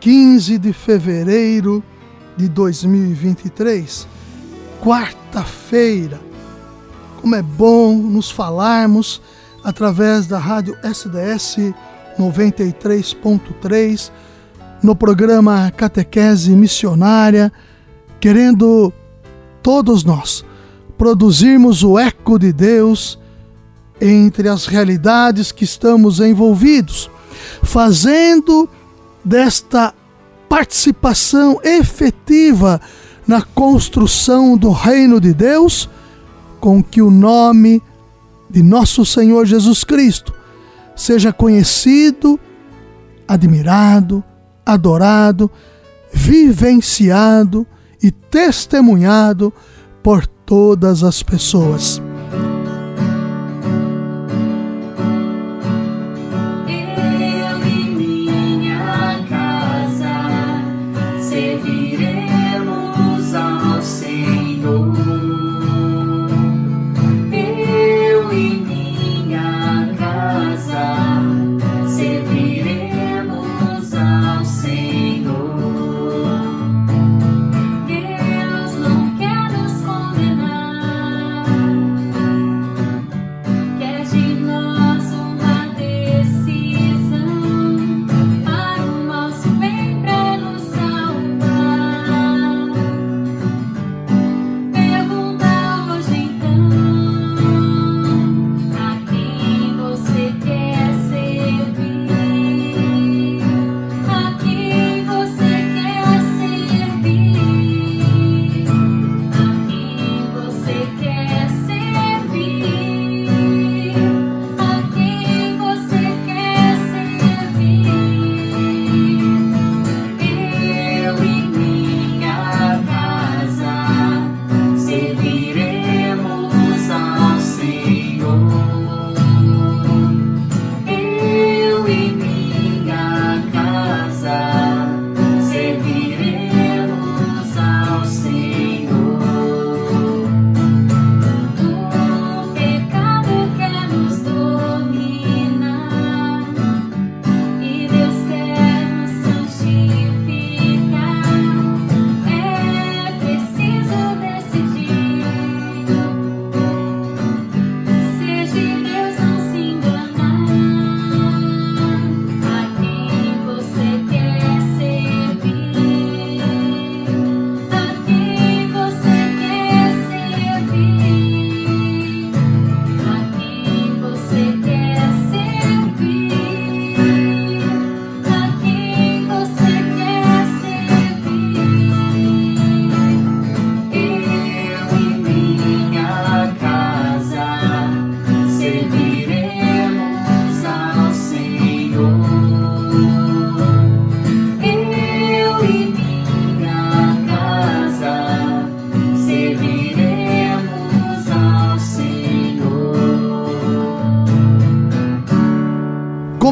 15 de fevereiro de 2023, quarta-feira. Como é bom nos falarmos através da rádio SDS 93.3 no programa Catequese Missionária, querendo todos nós produzirmos o eco de Deus entre as realidades que estamos envolvidos, fazendo desta participação efetiva na construção do reino de Deus, com que o nome de nosso Senhor Jesus Cristo seja conhecido, admirado, adorado, vivenciado e testemunhado por todas as pessoas.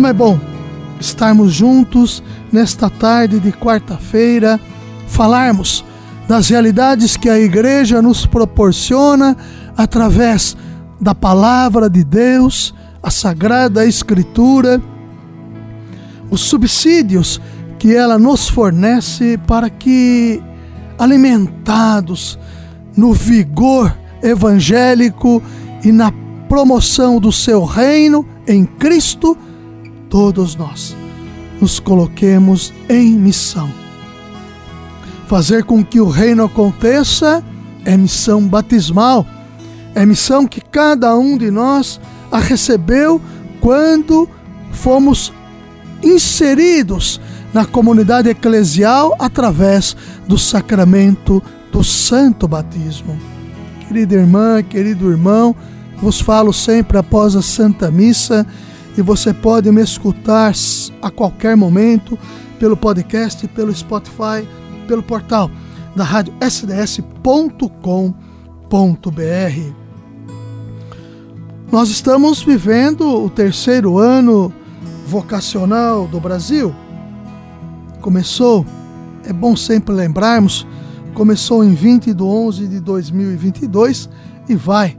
Como é bom estarmos juntos nesta tarde de quarta-feira, falarmos das realidades que a igreja nos proporciona através da palavra de Deus, a sagrada escritura, os subsídios que ela nos fornece para que alimentados no vigor evangélico e na promoção do seu reino em Cristo, todos nós nos coloquemos em missão. Fazer com que o reino aconteça é missão batismal, é missão que cada um de nós a recebeu quando fomos inseridos na comunidade eclesial através do sacramento do santo batismo. Querida irmã, querido irmão, vos falo sempre após a Santa Missa e você pode me escutar a qualquer momento pelo podcast, pelo Spotify, pelo portal da rádio sds.com.br. Nós estamos vivendo o terceiro ano vocacional do Brasil. Começou, é bom sempre lembrarmos, começou em 20 de 11 de 2022 e vai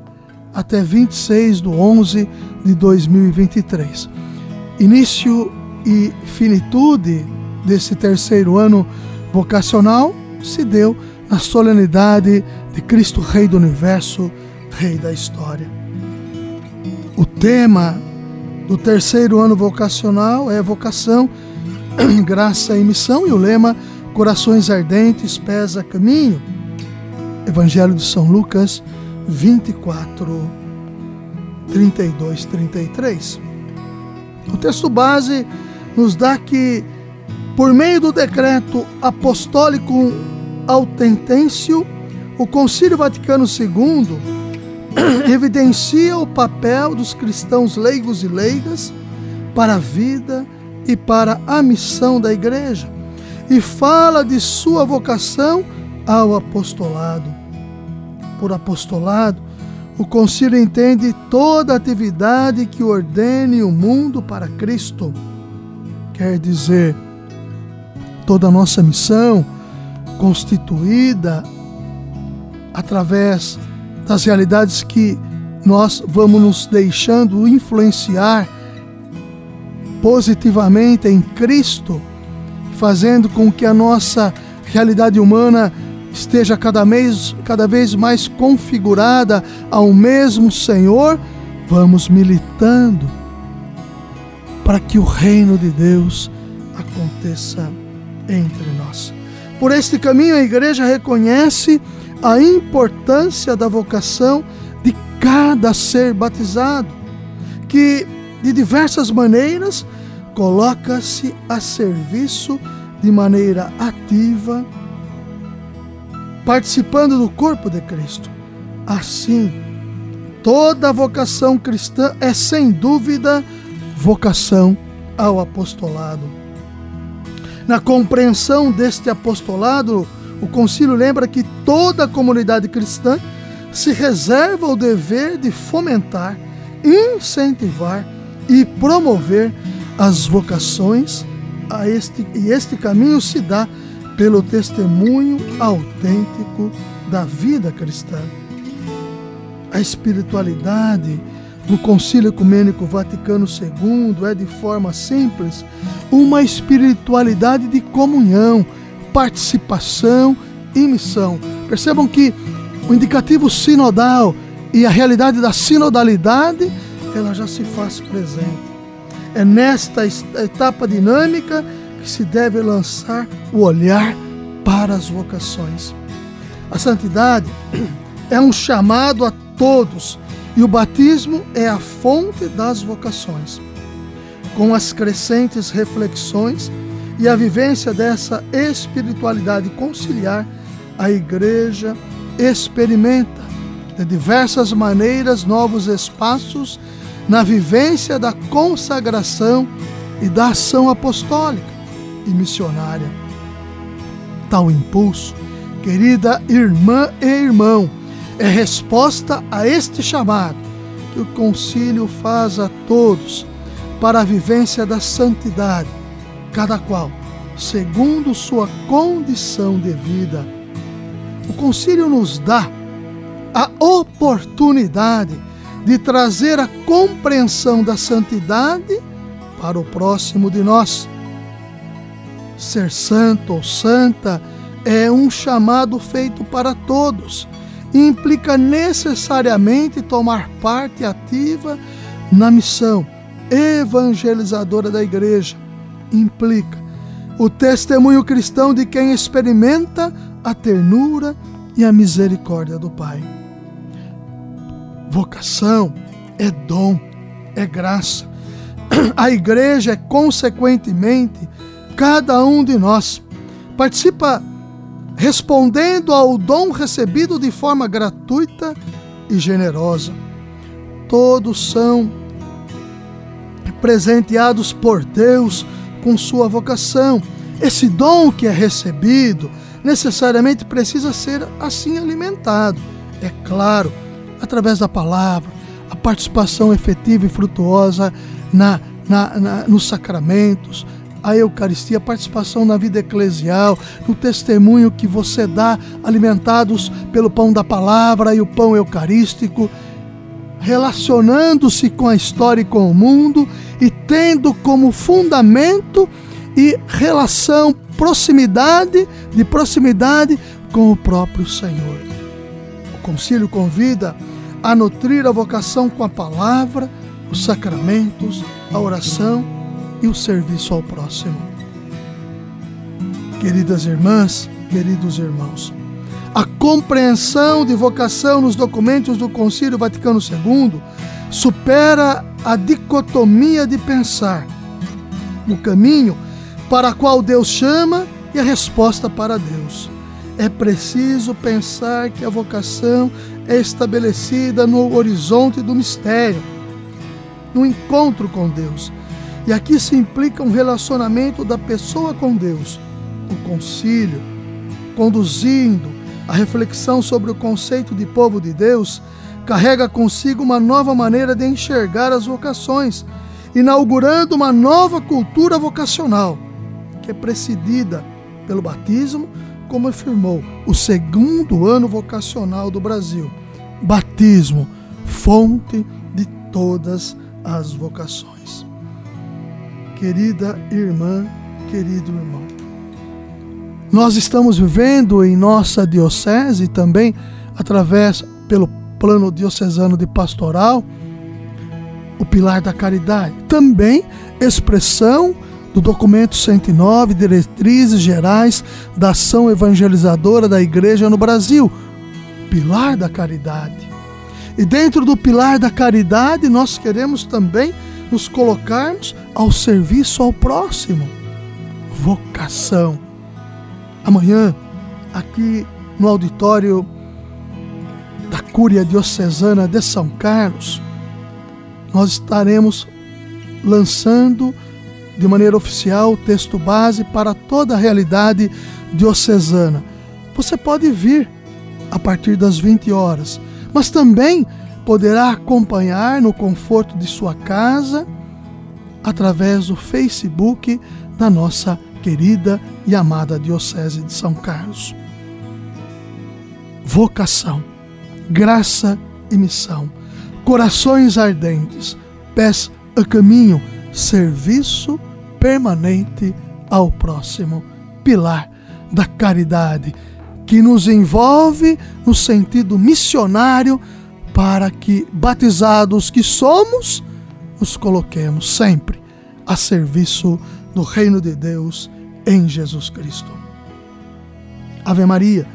até 26 de 11 de 2023. Início e finitude desse terceiro ano vocacional se deu na solenidade de Cristo Rei do Universo, Rei da História. O tema do terceiro ano vocacional é vocação, graça e missão, e o lema Corações Ardentes, Pés a Caminho. Evangelho de São Lucas 24, 32, 33. O texto base nos dá que, por meio do decreto apostólico Autentêncio, o Concílio Vaticano II evidencia o papel dos cristãos leigos e leigas para a vida e para a missão da Igreja e fala de sua vocação ao apostolado. Por apostolado, o concílio entende toda atividade que ordene o mundo para Cristo. Quer dizer, toda a nossa missão constituída através das realidades que nós vamos nos deixando influenciar positivamente em Cristo, fazendo com que a nossa realidade humana esteja cada vez, cada vez mais configurada ao mesmo Senhor, vamos militando para que o reino de Deus aconteça entre nós. Por este caminho, a igreja reconhece a importância da vocação de cada ser batizado, que de diversas maneiras coloca-se a serviço de maneira ativa, participando do corpo de Cristo. Assim, toda vocação cristã é sem dúvida vocação ao apostolado. Na compreensão deste apostolado, o concílio lembra que toda a comunidade cristã se reserva o dever de fomentar, incentivar e promover as vocações a este, e este caminho se dá pelo testemunho autêntico da vida cristã. A espiritualidade no Concílio Ecumênico Vaticano II é, de forma simples, uma espiritualidade de comunhão, participação e missão. Percebam que o indicativo sinodal e a realidade da sinodalidade, ela já se faz presente. É nesta etapa dinâmica que se deve lançar o olhar para as vocações. A santidade é um chamado a todos e o batismo é a fonte das vocações. Com as crescentes reflexões e a vivência dessa espiritualidade conciliar, a igreja experimenta de diversas maneiras novos espaços na vivência da consagração e da ação apostólica e missionária. Tal impulso, querida irmã e irmão, é resposta a este chamado que o concílio faz a todos para a vivência da santidade cada qual segundo sua condição de vida. O concílio nos dá a oportunidade de trazer a compreensão da santidade para o próximo de nós. Ser santo ou santa é um chamado feito para todos implica necessariamente tomar parte ativa na missão evangelizadora da igreja implica o testemunho cristão de quem experimenta a ternura e a misericórdia do Pai. Vocação é dom, é graça. A igreja é, consequentemente, cada um de nós. Participa respondendo ao dom recebido de forma gratuita e generosa. Todos são presenteados por Deus com sua vocação. Esse dom que é recebido necessariamente precisa ser assim alimentado. É claro, através da palavra, a participação efetiva e frutuosa na, na, na, nos sacramentos, a Eucaristia, a participação na vida eclesial, no testemunho que você dá, alimentados pelo pão da palavra e o pão eucarístico, relacionando-se com a história e com o mundo e tendo como fundamento e relação, proximidade, de proximidade com o próprio Senhor. O concílio convida a nutrir a vocação com a palavra, os sacramentos, a oração e o serviço ao próximo. Queridas irmãs, queridos irmãos, a compreensão de vocação nos documentos do Concílio Vaticano II supera a dicotomia de pensar no caminho para qual Deus chama e a resposta para Deus. É preciso pensar que a vocação é estabelecida no horizonte do mistério, no encontro com Deus. E aqui se implica um relacionamento da pessoa com Deus, o concílio, conduzindo a reflexão sobre o conceito de povo de Deus, carrega consigo uma nova maneira de enxergar as vocações, inaugurando uma nova cultura vocacional, que é precedida pelo batismo, como afirmou o segundo ano vocacional do Brasil. Batismo, fonte de todas as vocações. Querida irmã, querido irmão, nós estamos vivendo em nossa diocese também, através pelo plano diocesano de pastoral, o pilar da caridade, também expressão do documento 109, Diretrizes Gerais da Ação Evangelizadora da Igreja no Brasil, pilar da caridade. E dentro do pilar da caridade, nós queremos também nos colocarmos ao serviço ao próximo. Vocação. Amanhã, aqui no auditório da Cúria Diocesana de São Carlos, nós estaremos lançando de maneira oficial o texto base para toda a realidade diocesana. Você pode vir a partir das 20 horas, mas também poderá acompanhar no conforto de sua casa através do Facebook da nossa querida e amada Diocese de São Carlos. Vocação, graça e missão, corações ardentes, pés a caminho, serviço permanente ao próximo, pilar da caridade que nos envolve no sentido missionário para que, batizados que somos, nos coloquemos sempre a serviço do reino de Deus em Jesus Cristo. Ave Maria,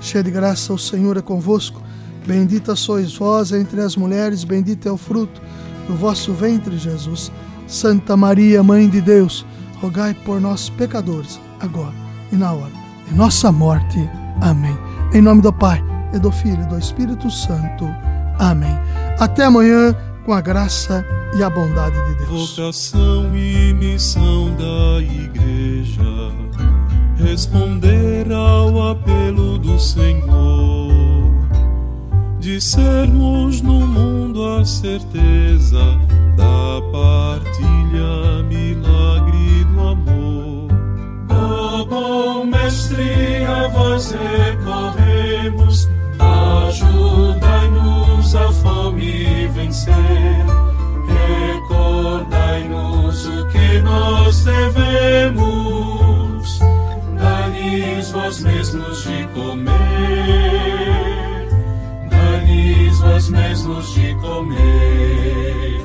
cheia de graça, o Senhor é convosco. Bendita sois vós entre as mulheres, bendito é o fruto do vosso ventre, Jesus. Santa Maria, Mãe de Deus, rogai por nós, pecadores, agora e na hora de nossa morte. Amém. Em nome do Pai, e do Filho e do Espírito Santo. Amém. Até amanhã, com a graça e a bondade de Deus. Vocação e missão da Igreja, responder ao apelo do Senhor, de sermos no mundo a certeza da partilha, milagre do amor. Oh, bom mestre, a vós recorremos, vencer. Recordai-nos o que nós devemos, dai-lhes vós mesmos de comer, dai-lhes vós mesmos de comer.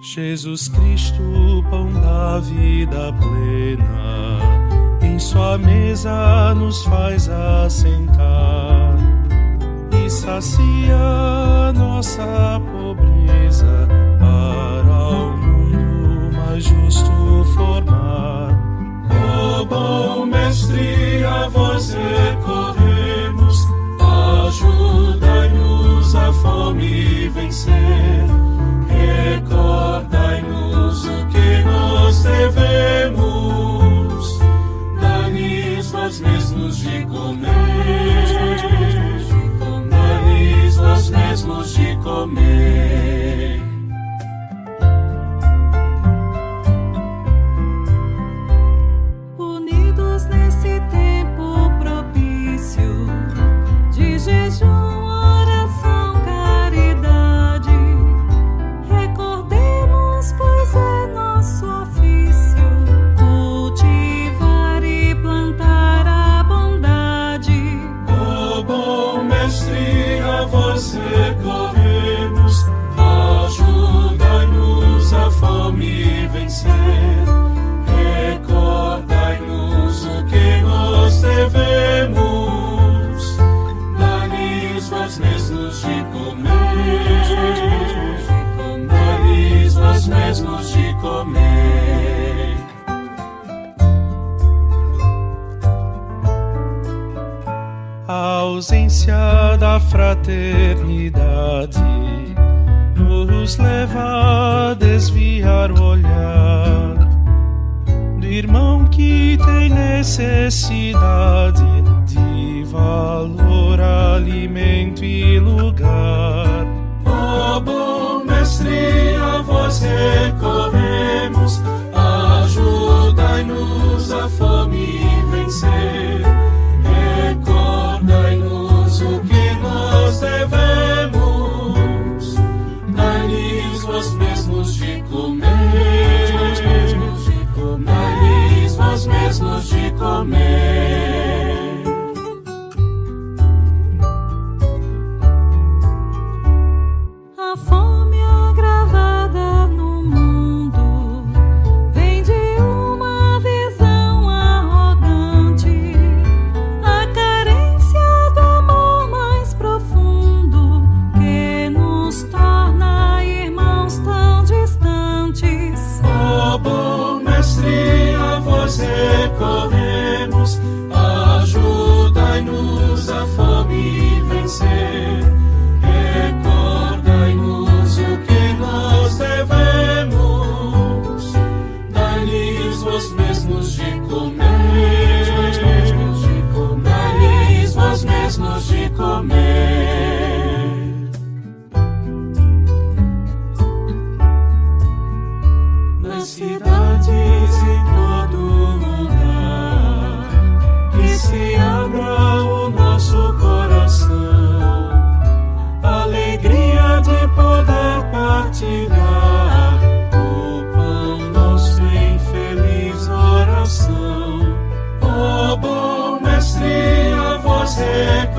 Jesus Cristo, pão da vida plena, sua mesa nos faz assentar e sacia nossa pobreza para o mundo mais justo formar. Ó oh, bom mestre, a vós recorremos, ajudai-nos a fome vencer, recordai-nos o que nós devemos. los mesmos de comer. Manis, los mesmos de comer. Irmão que tem necessidade de valor, alimento e lugar. Ó oh, bom mestre, a vós recorremos, ajudai-nos a fome vencer. Mesmos de comer.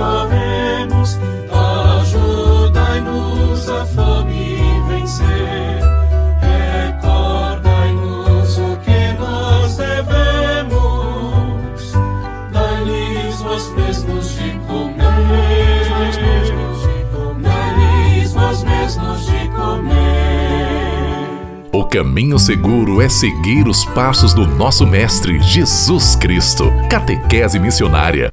Recorremos, ajudai-nos a fome vencer. Recordai-nos o que nós devemos, dai-lhes vós mesmos de comer, dai-lhes vós mesmos de comer. O caminho seguro é seguir os passos do nosso Mestre Jesus Cristo. Catequese Missionária.